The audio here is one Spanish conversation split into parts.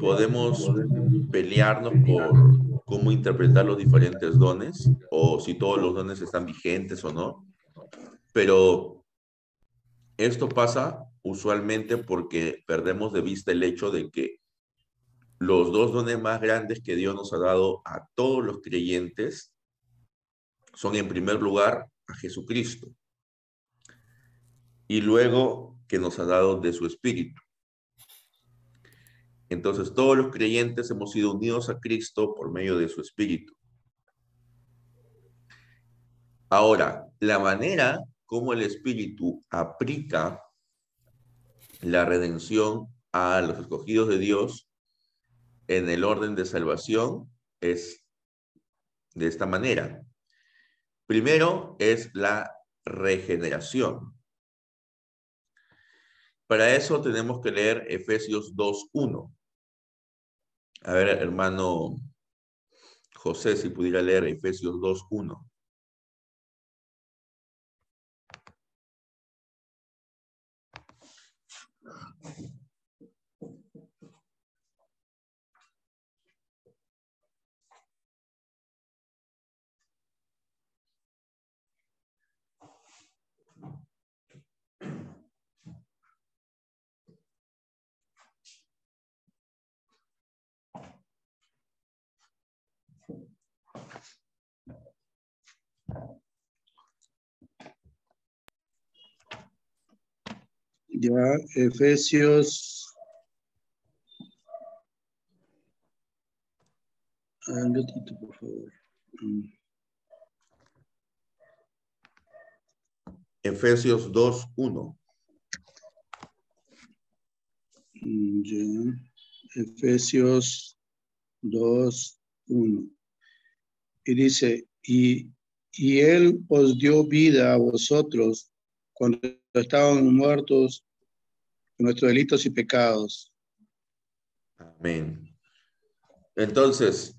podemos pelearnos por cómo interpretar los diferentes dones o si todos los dones están vigentes o no, pero esto pasa usualmente porque perdemos de vista el hecho de que los dos dones más grandes que Dios nos ha dado a todos los creyentes son en primer lugar a Jesucristo y luego que nos ha dado de su Espíritu. Entonces todos los creyentes hemos sido unidos a Cristo por medio de su Espíritu. Ahora, la manera como el Espíritu aplica la redención a los escogidos de Dios en el orden de salvación es de esta manera. Primero es la regeneración. Para eso tenemos que leer Efesios 2.1. A ver, hermano José, si pudiera leer Efesios 2.1. Ya, Efesios. Un ratito, por favor. Mm. Efesios 2.1. Mm, ya. Efesios 2.1. Y dice, y, y Él os dio vida a vosotros cuando estaban muertos nuestros delitos y pecados. Amén. Entonces,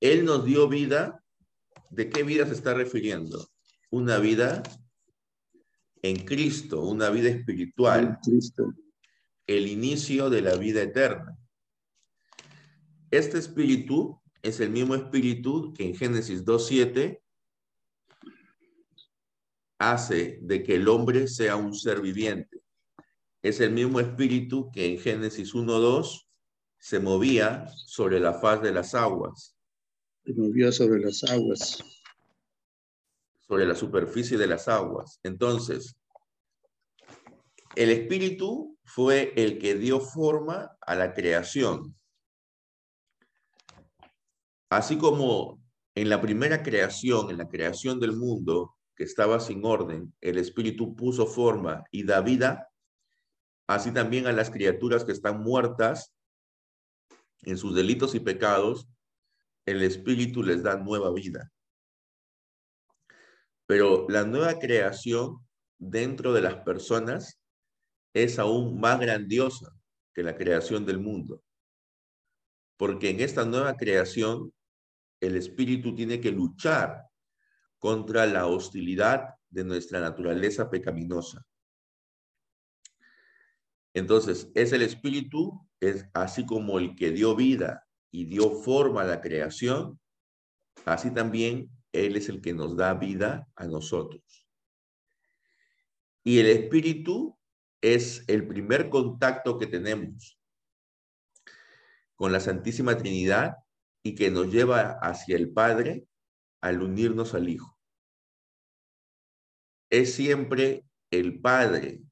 Él nos dio vida. ¿De qué vida se está refiriendo? Una vida en Cristo, una vida espiritual. En Cristo. El inicio de la vida eterna. Este espíritu es el mismo espíritu que en Génesis 2.7 hace de que el hombre sea un ser viviente. Es el mismo espíritu que en Génesis 1.2 se movía sobre la faz de las aguas. Se movía sobre las aguas. Sobre la superficie de las aguas. Entonces, el espíritu fue el que dio forma a la creación. Así como en la primera creación, en la creación del mundo, que estaba sin orden, el Espíritu puso forma y da vida, así también a las criaturas que están muertas en sus delitos y pecados, el Espíritu les da nueva vida. Pero la nueva creación dentro de las personas es aún más grandiosa que la creación del mundo. Porque en esta nueva creación, el Espíritu tiene que luchar contra la hostilidad de nuestra naturaleza pecaminosa. Entonces, es el Espíritu, es así como el que dio vida y dio forma a la creación, así también Él es el que nos da vida a nosotros. Y el Espíritu es el primer contacto que tenemos con la Santísima Trinidad y que nos lleva hacia el Padre al unirnos al Hijo es siempre el Padre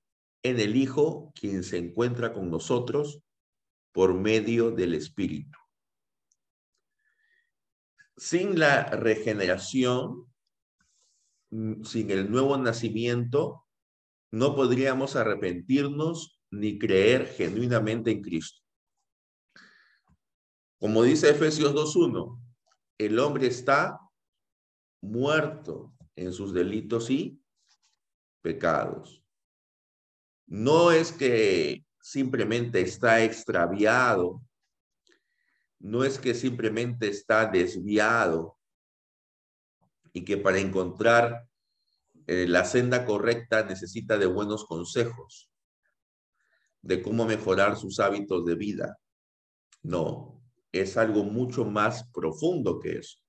en el Hijo quien se encuentra con nosotros por medio del Espíritu. Sin la regeneración, sin el nuevo nacimiento, no podríamos arrepentirnos ni creer genuinamente en Cristo. Como dice Efesios 2.1, el hombre está muerto en sus delitos y pecados. No es que simplemente está extraviado, no es que simplemente está desviado y que para encontrar eh, la senda correcta necesita de buenos consejos. de cómo mejorar sus hábitos de vida. No, es algo mucho más profundo que eso.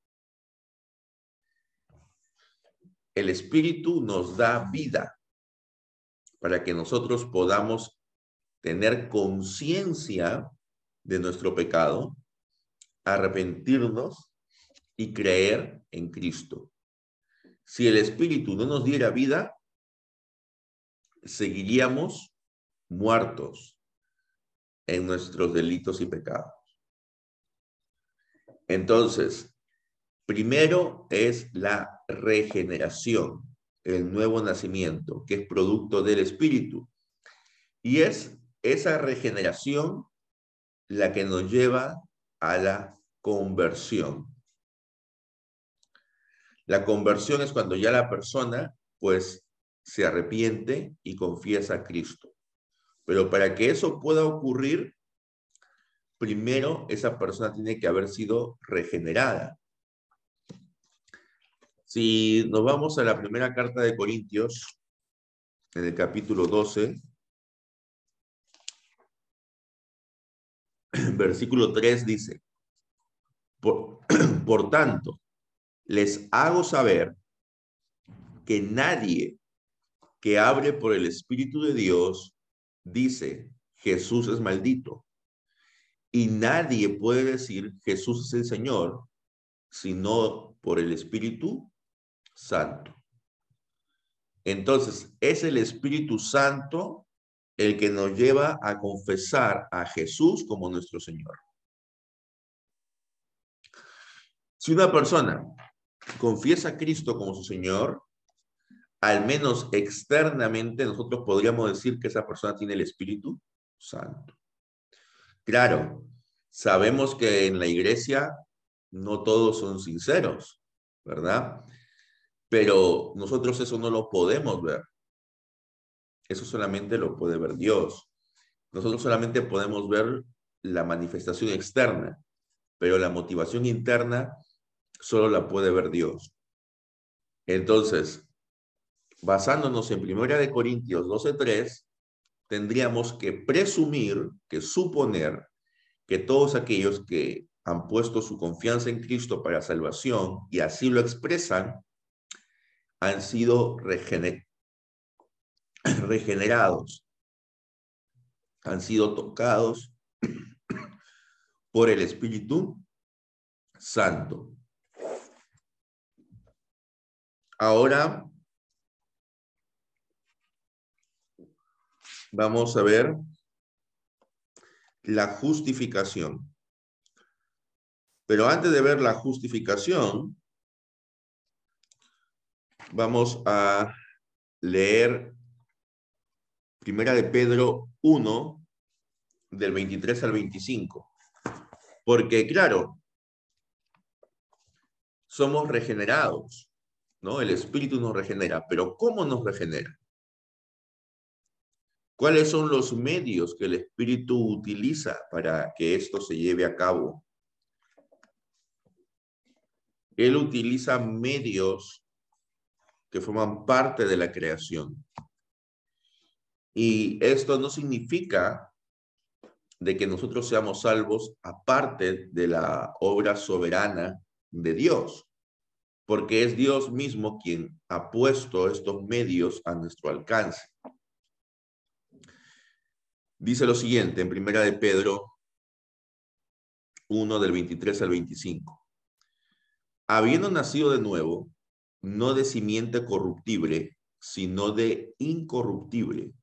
El Espíritu nos da vida para que nosotros podamos tener conciencia de nuestro pecado, arrepentirnos y creer en Cristo. Si el Espíritu no nos diera vida, seguiríamos muertos en nuestros delitos y pecados. Entonces, primero es la regeneración, el nuevo nacimiento, que es producto del Espíritu. Y es esa regeneración la que nos lleva a la conversión. La conversión es cuando ya la persona, pues, se arrepiente y confiesa a Cristo. Pero para que eso pueda ocurrir, primero esa persona tiene que haber sido regenerada. Si nos vamos a la primera carta de Corintios, en el capítulo 12, versículo 3 dice, por, por tanto, les hago saber que nadie que abre por el Espíritu de Dios dice, Jesús es maldito. Y nadie puede decir, Jesús es el Señor, sino por el Espíritu Santo. Entonces, es el Espíritu Santo el que nos lleva a confesar a Jesús como nuestro Señor. Si una persona confiesa a Cristo como su Señor, al menos externamente nosotros podríamos decir que esa persona tiene el Espíritu Santo. Claro, sabemos que en la iglesia no todos son sinceros, ¿verdad? Pero nosotros eso no lo podemos ver. Eso solamente lo puede ver Dios. Nosotros solamente podemos ver la manifestación externa, pero la motivación interna solo la puede ver Dios. Entonces, basándonos en Primera de Corintios 12:3, tendríamos que presumir, que suponer que todos aquellos que han puesto su confianza en Cristo para salvación y así lo expresan, han sido regenerados, han sido tocados por el Espíritu Santo. Ahora vamos a ver la justificación. Pero antes de ver la justificación, vamos a leer Primera de Pedro 1, del 23 al 25. Porque, claro, somos regenerados, ¿no? El Espíritu nos regenera, pero ¿cómo nos regenera? ¿Cuáles son los medios que el Espíritu utiliza para que esto se lleve a cabo? Él utiliza medios que forman parte de la creación. Y esto no significa de que nosotros seamos salvos aparte de la obra soberana de Dios, porque es Dios mismo quien ha puesto estos medios a nuestro alcance. Dice lo siguiente en Primera de Pedro 1 del 23 al 25. Habiendo nacido de nuevo, no de simiente corruptible, sino de incorruptible,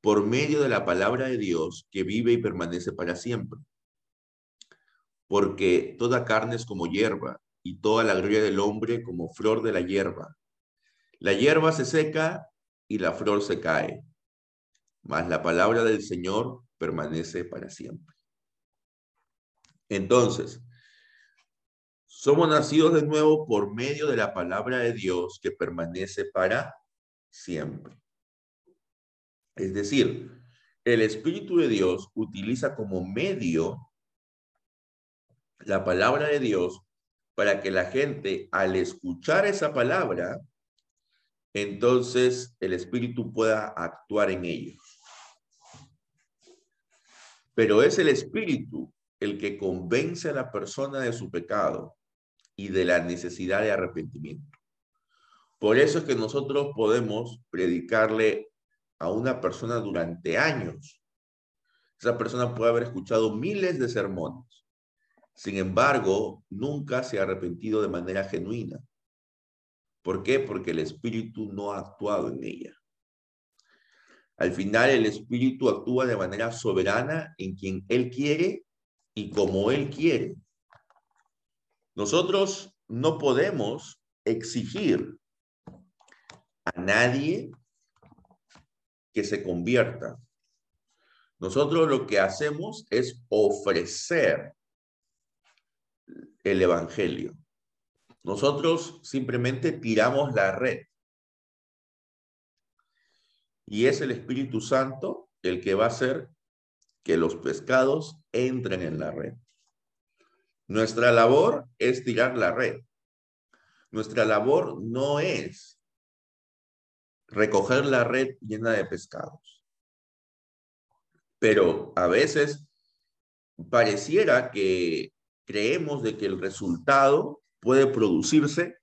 por medio de la palabra de Dios que vive y permanece para siempre. Porque toda carne es como hierba, y toda la gloria del hombre como flor de la hierba. La hierba se seca y la flor se cae, mas la palabra del Señor permanece para siempre. Entonces, somos nacidos de nuevo por medio de la palabra de Dios que permanece para siempre. Es decir, el Espíritu de Dios utiliza como medio la palabra de Dios para que la gente al escuchar esa palabra, entonces el Espíritu pueda actuar en ellos. Pero es el Espíritu el que convence a la persona de su pecado y de la necesidad de arrepentimiento. Por eso es que nosotros podemos predicarle a una persona durante años. Esa persona puede haber escuchado miles de sermones. Sin embargo, nunca se ha arrepentido de manera genuina. ¿Por qué? Porque el Espíritu no ha actuado en ella. Al final, el Espíritu actúa de manera soberana en quien Él quiere y como Él quiere. Nosotros no podemos exigir a nadie que se convierta. Nosotros lo que hacemos es ofrecer el Evangelio. Nosotros simplemente tiramos la red. Y es el Espíritu Santo el que va a hacer que los pescados entren en la red. Nuestra labor es tirar la red. Nuestra labor no es recoger la red llena de pescados. Pero a veces pareciera que creemos de que el resultado puede producirse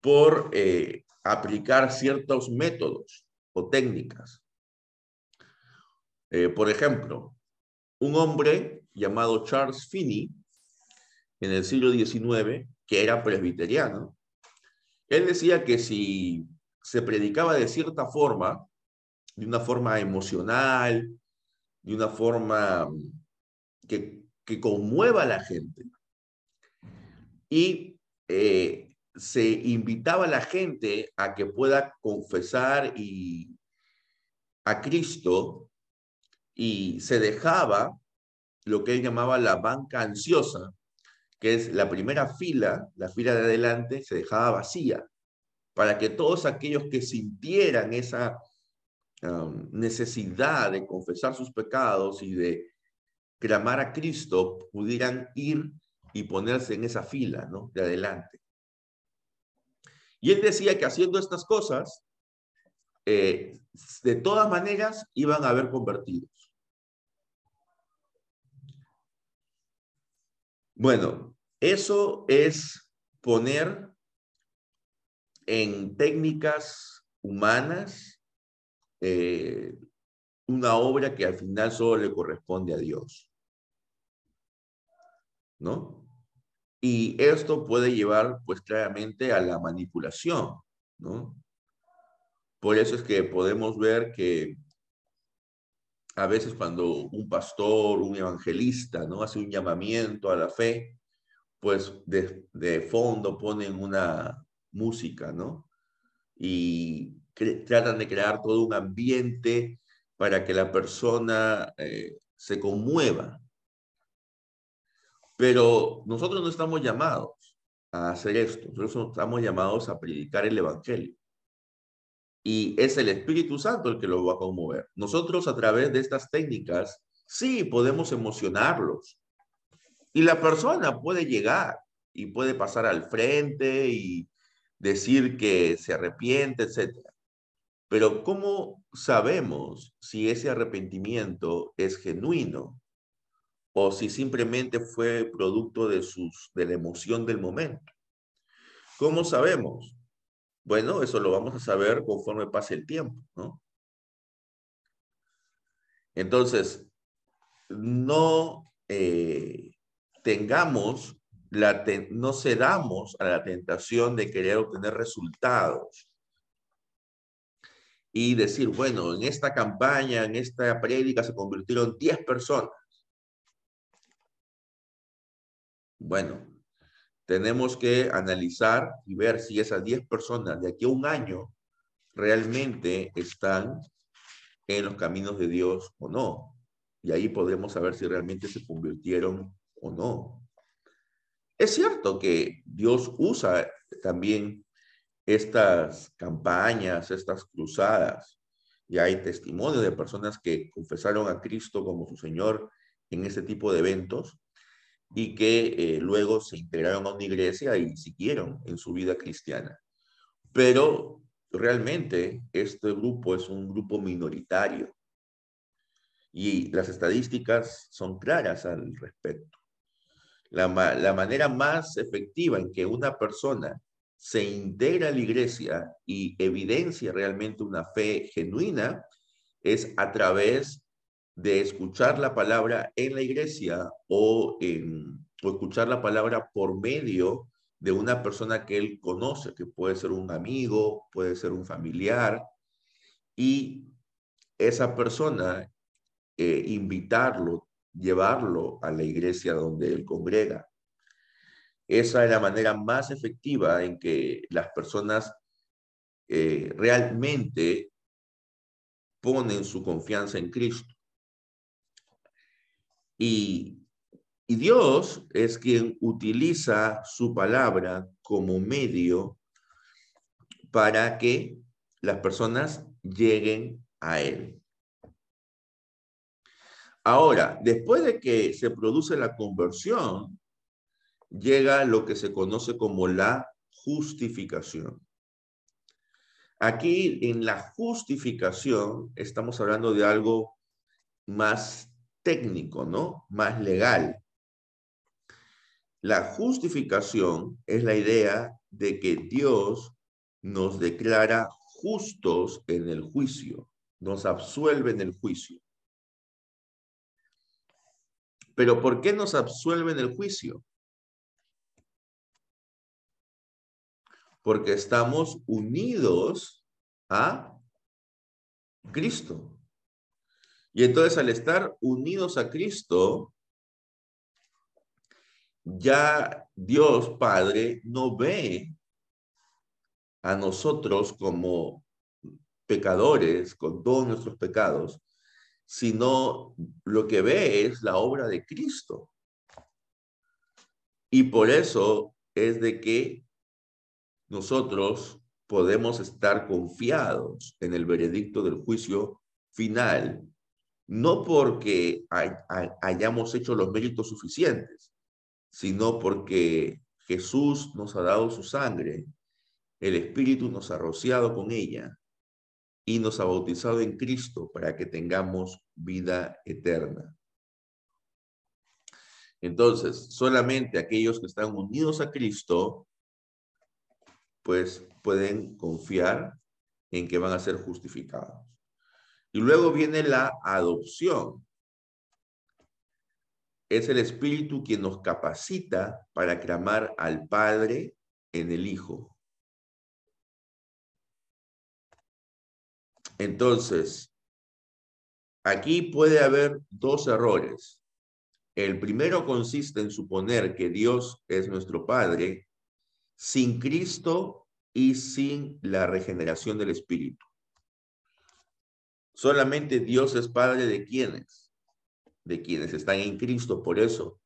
por eh, aplicar ciertos métodos o técnicas. Eh, por ejemplo, un hombre llamado Charles Finney, en el siglo XIX, que era presbiteriano, él decía que si se predicaba de cierta forma, de una forma emocional, de una forma que, que conmueva a la gente. Y eh, se invitaba a la gente a que pueda confesar y, a Cristo y se dejaba lo que él llamaba la banca ansiosa, que es la primera fila, la fila de adelante, se dejaba vacía para que todos aquellos que sintieran esa um, necesidad de confesar sus pecados y de clamar a Cristo pudieran ir y ponerse en esa fila, ¿no? De adelante. Y él decía que haciendo estas cosas, eh, de todas maneras iban a haber convertidos. Bueno, eso es poner en técnicas humanas eh, una obra que al final solo le corresponde a Dios. ¿No? Y esto puede llevar, pues claramente, a la manipulación, ¿no? Por eso es que podemos ver que a veces cuando un pastor, un evangelista, ¿no? Hace un llamamiento a la fe, pues de, fondo ponen una, música, ¿no? Y tratan de crear todo un ambiente para que la persona eh, se conmueva. Pero nosotros no estamos llamados a hacer esto, nosotros estamos llamados a predicar el Evangelio. Y es el Espíritu Santo el que lo va a conmover. Nosotros a través de estas técnicas, sí, podemos emocionarlos. Y la persona puede llegar y puede pasar al frente y decir que se arrepiente, etc. Pero ¿cómo sabemos si ese arrepentimiento es genuino o si simplemente fue producto de, sus, de la emoción del momento? ¿Cómo sabemos? Bueno, eso lo vamos a saber conforme pase el tiempo, ¿no? Entonces, no eh, tengamos no cedamos a la tentación de querer obtener resultados y decir, bueno, en esta campaña, en esta prédica se convirtieron 10 personas. Bueno, tenemos que analizar y ver si esas 10 personas de aquí a un año realmente están en los caminos de Dios o no. Y ahí podemos saber si realmente se convirtieron o no. Es cierto que Dios usa también estas campañas, estas cruzadas, y hay testimonio de personas que confesaron a Cristo como su Señor en este tipo de eventos y que eh, luego se integraron a una iglesia y siguieron en su vida cristiana. Pero realmente este grupo es un grupo minoritario. Y las estadísticas son claras al respecto. La, la manera más efectiva en que una persona se integra a la iglesia y evidencia realmente una fe genuina es a través de escuchar la palabra en la iglesia o, en, o escuchar la palabra por medio de una persona que él conoce, que puede ser un amigo, puede ser un familiar, y esa persona eh, invitarlo, llevarlo a la iglesia donde él congrega. Esa es la manera más efectiva en que las personas eh, realmente ponen su confianza en Cristo. Y, Dios es quien utiliza su palabra como medio para que las personas lleguen a Él. Ahora, después de que se produce la conversión, llega lo que se conoce como la justificación. Aquí en la justificación estamos hablando de algo más técnico, ¿no? Más legal. La justificación es la idea de que Dios nos declara justos en el juicio, nos absuelve en el juicio. Pero ¿por qué nos absuelve en el juicio? porque estamos unidos a Cristo. Y entonces al estar unidos a Cristo, ya Dios Padre no ve a nosotros como pecadores con todos nuestros pecados, sino lo que ve es la obra de Cristo. Y por eso es de que nosotros podemos estar confiados en el veredicto del juicio final, no porque hayamos hecho los méritos suficientes, sino porque Jesús nos ha dado su sangre, el Espíritu nos ha rociado con ella y nos ha bautizado en Cristo para que tengamos vida eterna. Entonces, solamente aquellos que están unidos a Cristo pues pueden confiar en que van a ser justificados. Y luego viene la adopción. Es el Espíritu quien nos capacita para clamar al Padre en el Hijo. Entonces, aquí puede haber dos errores. El primero consiste en suponer que Dios es nuestro Padre sin Cristo y sin la regeneración del Espíritu. Solamente Dios es Padre de quienes, de quienes están en Cristo. Por eso,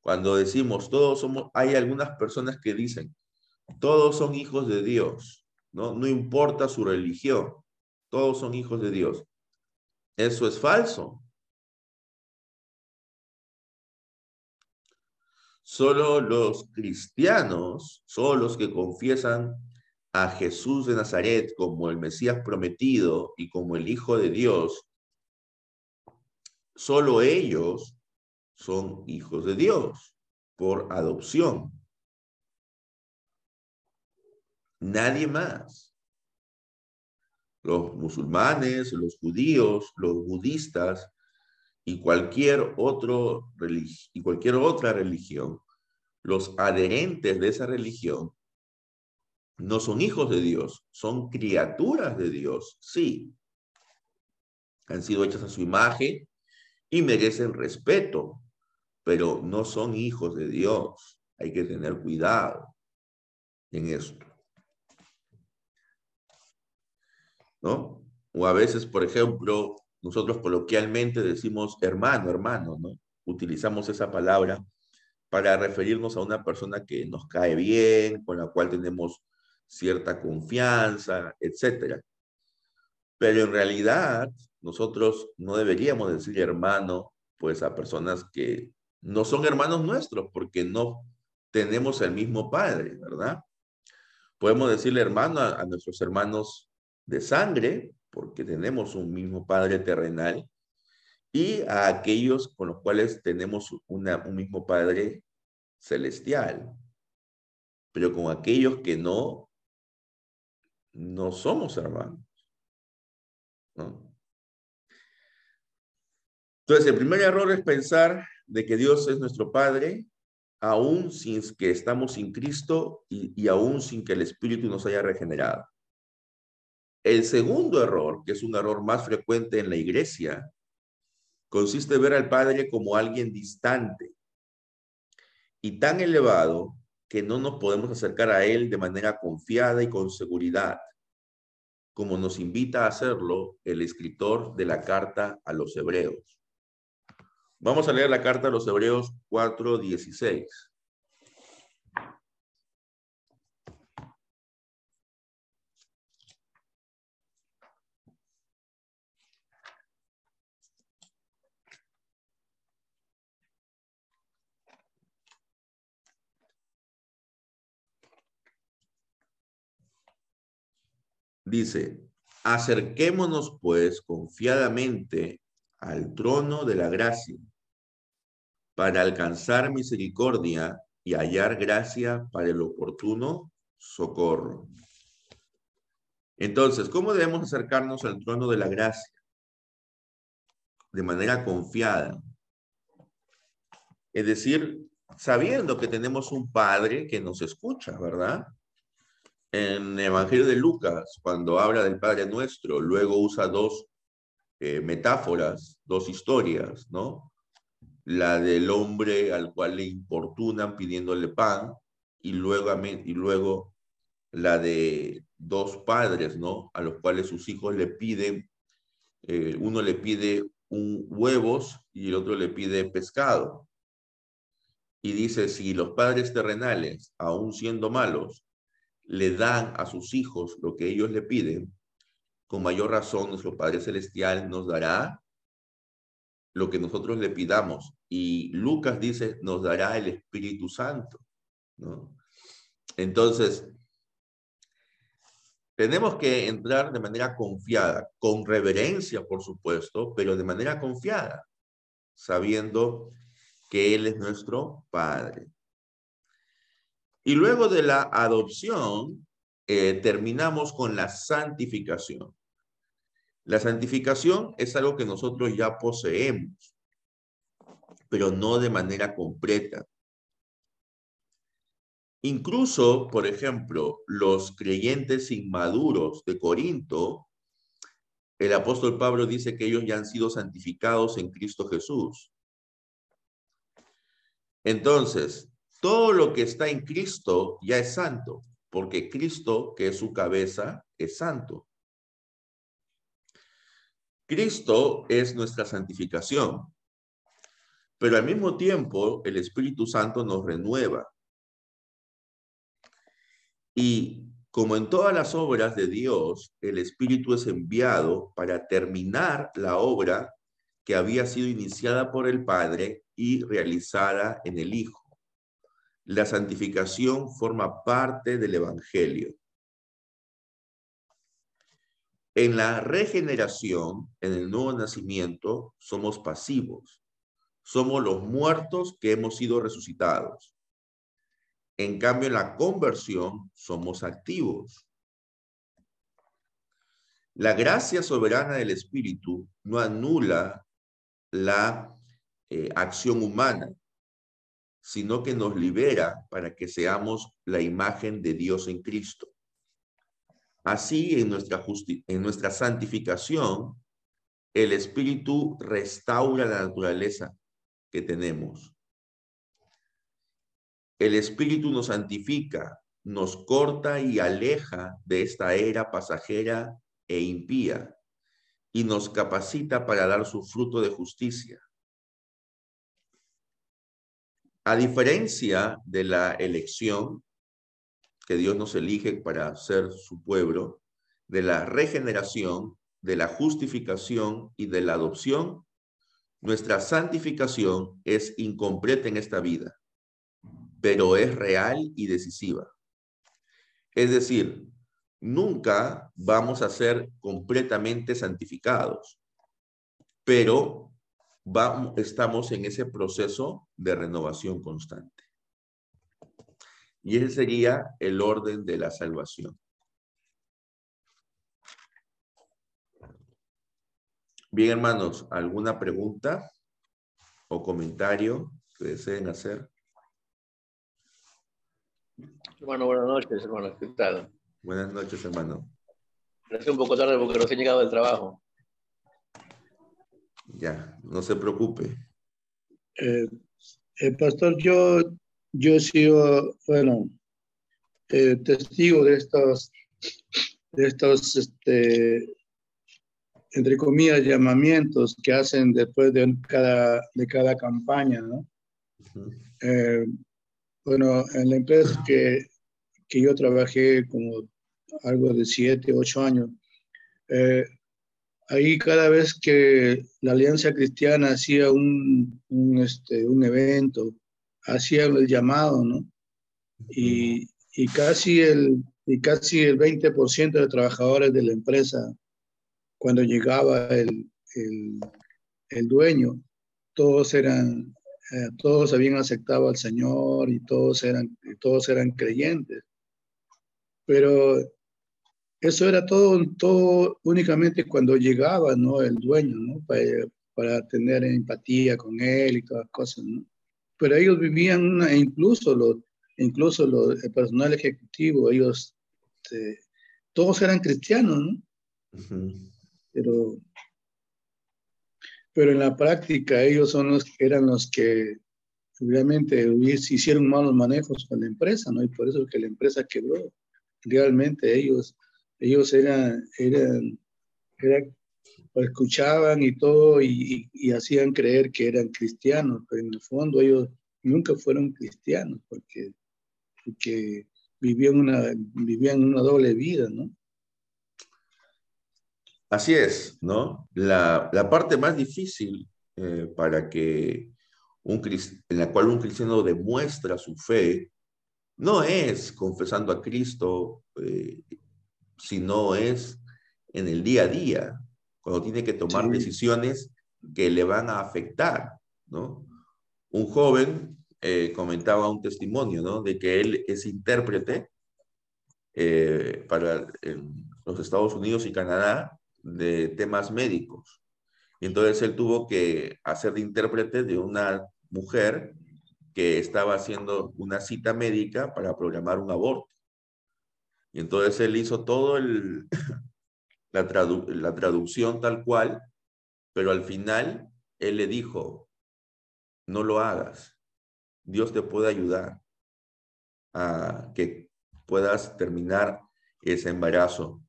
cuando decimos todos somos, hay algunas personas que dicen, todos son hijos de Dios, ¿no? No importa su religión, todos son hijos de Dios. Eso es falso. Solo los cristianos, solo los que confiesan a Jesús de Nazaret como el Mesías prometido y como el Hijo de Dios, solo ellos son hijos de Dios por adopción. Nadie más. Los musulmanes, los judíos, los budistas y cualquier, otro, y cualquier otra religión, los adherentes de esa religión no son hijos de Dios, son criaturas de Dios, sí. Han sido hechas a su imagen y merecen respeto, pero no son hijos de Dios. Hay que tener cuidado en esto. ¿No? O a veces, por ejemplo, nosotros coloquialmente decimos hermano, hermano, ¿no? Utilizamos esa palabra para referirnos a una persona que nos cae bien, con la cual tenemos cierta confianza, etc. Pero en realidad nosotros no deberíamos decir hermano, pues a personas que no son hermanos nuestros, porque no tenemos el mismo padre, ¿verdad? Podemos decirle hermano a nuestros hermanos de sangre, porque tenemos un mismo Padre terrenal, y a aquellos con los cuales tenemos una, un mismo Padre celestial. Pero con aquellos que no, no somos hermanos. Entonces, el primer error es pensar de que Dios es nuestro Padre, aún sin que estamos sin Cristo y, y aún sin que el Espíritu nos haya regenerado. El segundo error, que es un error más frecuente en la iglesia, consiste en ver al Padre como alguien distante y tan elevado que no nos podemos acercar a Él de manera confiada y con seguridad, como nos invita a hacerlo el escritor de la carta a los Hebreos. Vamos a leer la carta a los Hebreos 4:16. Dice, acerquémonos pues confiadamente al trono de la gracia para alcanzar misericordia y hallar gracia para el oportuno socorro. Entonces, ¿cómo debemos acercarnos al trono de la gracia? De manera confiada. Es decir, sabiendo que tenemos un Padre que nos escucha, ¿verdad? En el Evangelio de Lucas, cuando habla del Padre Nuestro, luego usa dos eh, metáforas, dos historias, ¿no? La del hombre al cual le importunan pidiéndole pan y luego, y luego la de dos padres, ¿no? A los cuales sus hijos le piden, eh, uno le pide huevos y el otro le pide pescado. Y dice, si los padres terrenales, aún siendo malos, le dan a sus hijos lo que ellos le piden, con mayor razón nuestro Padre Celestial nos dará lo que nosotros le pidamos. Y Lucas dice, nos dará el Espíritu Santo. ¿no? Entonces, tenemos que entrar de manera confiada, con reverencia, por supuesto, pero de manera confiada, sabiendo que Él es nuestro Padre. Y luego de la adopción, eh, terminamos con la santificación. La santificación es algo que nosotros ya poseemos, pero no de manera completa. Incluso, por ejemplo, los creyentes inmaduros de Corinto, el apóstol Pablo dice que ellos ya han sido santificados en Cristo Jesús. Entonces, todo lo que está en Cristo ya es santo, porque Cristo, que es su cabeza, es santo. Cristo es nuestra santificación, pero al mismo tiempo el Espíritu Santo nos renueva. Y como en todas las obras de Dios, el Espíritu es enviado para terminar la obra que había sido iniciada por el Padre y realizada en el Hijo. La santificación forma parte del Evangelio. En la regeneración, en el nuevo nacimiento, somos pasivos. Somos los muertos que hemos sido resucitados. En cambio, en la conversión, somos activos. La gracia soberana del Espíritu no anula la eh, acción humana, sino que nos libera para que seamos la imagen de Dios en Cristo. Así, en nuestra, en nuestra santificación, el Espíritu restaura la naturaleza que tenemos. El Espíritu nos santifica, nos corta y aleja de esta era pasajera e impía y nos capacita para dar su fruto de justicia. A diferencia de la elección que Dios nos elige para ser su pueblo, de la regeneración, de la justificación y de la adopción, nuestra santificación es incompleta en esta vida, pero es real y decisiva. Es decir, nunca vamos a ser completamente santificados, pero estamos en ese proceso de renovación constante. Y ese sería el orden de la salvación. Bien, hermanos, ¿alguna pregunta o comentario que deseen hacer? Hermano, buenas noches, hermano. ¿Qué tal? Buenas noches, hermano. Gracias un poco tarde porque he llegado del trabajo. Ya, no se preocupe. Eh, el pastor, yo, yo he sido, bueno, eh, testigo de estos, de estos, este, entre comillas, llamamientos que hacen después de cada, de cada campaña, ¿no? Eh, bueno, en la empresa que, que yo trabajé como algo de siete, ocho años, eh, ahí cada vez que la Alianza Cristiana hacía un, un, este, un evento, hacía el llamado, ¿no? Y, y, casi el, y casi el 20% de trabajadores de la empresa, cuando llegaba el, el, dueño, todos eran, eh, todos habían aceptado al Señor y todos eran, todos eran creyentes. Pero eso era todo, todo únicamente cuando llegaba, ¿no? El dueño, ¿no? Para, para tener empatía con él y todas las cosas, ¿no? Pero ellos vivían, una, incluso los, incluso los, el personal ejecutivo, ellos, este, todos eran cristianos, ¿no? Pero, pero en la práctica ellos son los, eran los que realmente hicieron malos manejos con la empresa, ¿no? Y por eso que la empresa quebró. Realmente ellos ellos eran, eran, escuchaban y todo y, hacían creer que eran cristianos, pero en el fondo ellos nunca fueron cristianos porque, porque vivían, una, vivían una doble vida, ¿no? Así es, ¿no? La, parte más difícil eh, para que un, en la cual un cristiano demuestra su fe no es confesando a Cristo eh, sino es en el día a día, cuando tiene que tomar decisiones que le van a afectar, ¿no? Un joven eh, comentaba un testimonio, ¿no? De que él es intérprete eh, para los Estados Unidos y Canadá de temas médicos. Y entonces él tuvo que hacer de intérprete de una mujer que estaba haciendo una cita médica para programar un aborto. Y entonces él hizo todo el, la, la traducción tal cual, pero al final él le dijo, no lo hagas. Dios te puede ayudar a que puedas terminar ese embarazo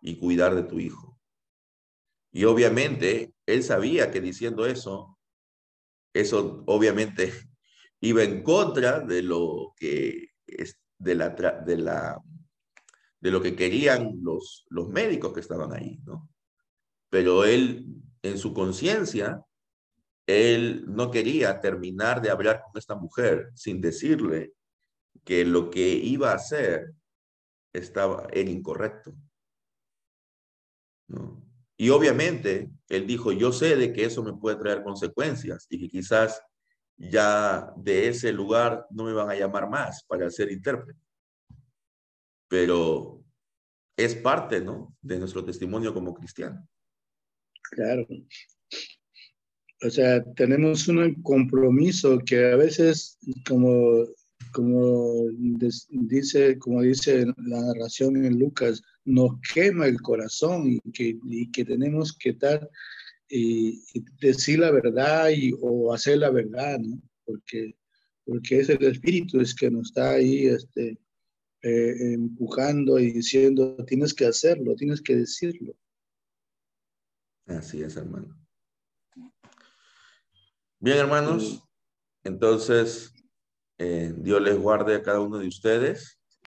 y cuidar de tu hijo. Y obviamente él sabía que diciendo eso, eso obviamente iba en contra de lo que es la, de la de lo que querían los, los médicos que estaban ahí, ¿no? Pero él, en su conciencia, él no quería terminar de hablar con esta mujer sin decirle que lo que iba a hacer estaba, era incorrecto. ¿no? Y obviamente él dijo, yo sé de que eso me puede traer consecuencias y que quizás ya de ese lugar no me van a llamar más para ser intérprete pero es parte, ¿no? De nuestro testimonio como cristiano. Claro. O sea, tenemos un compromiso que a veces, como, como dice, como dice la narración en Lucas, nos quema el corazón y que, y que tenemos que estar y, decir la verdad y, o hacer la verdad, ¿no? Porque, porque es el Espíritu es que nos está ahí este, eh, empujando y diciendo, tienes que hacerlo, tienes que decirlo. Así es, hermano. Bien, hermanos, entonces, eh, Dios les guarde a cada uno de ustedes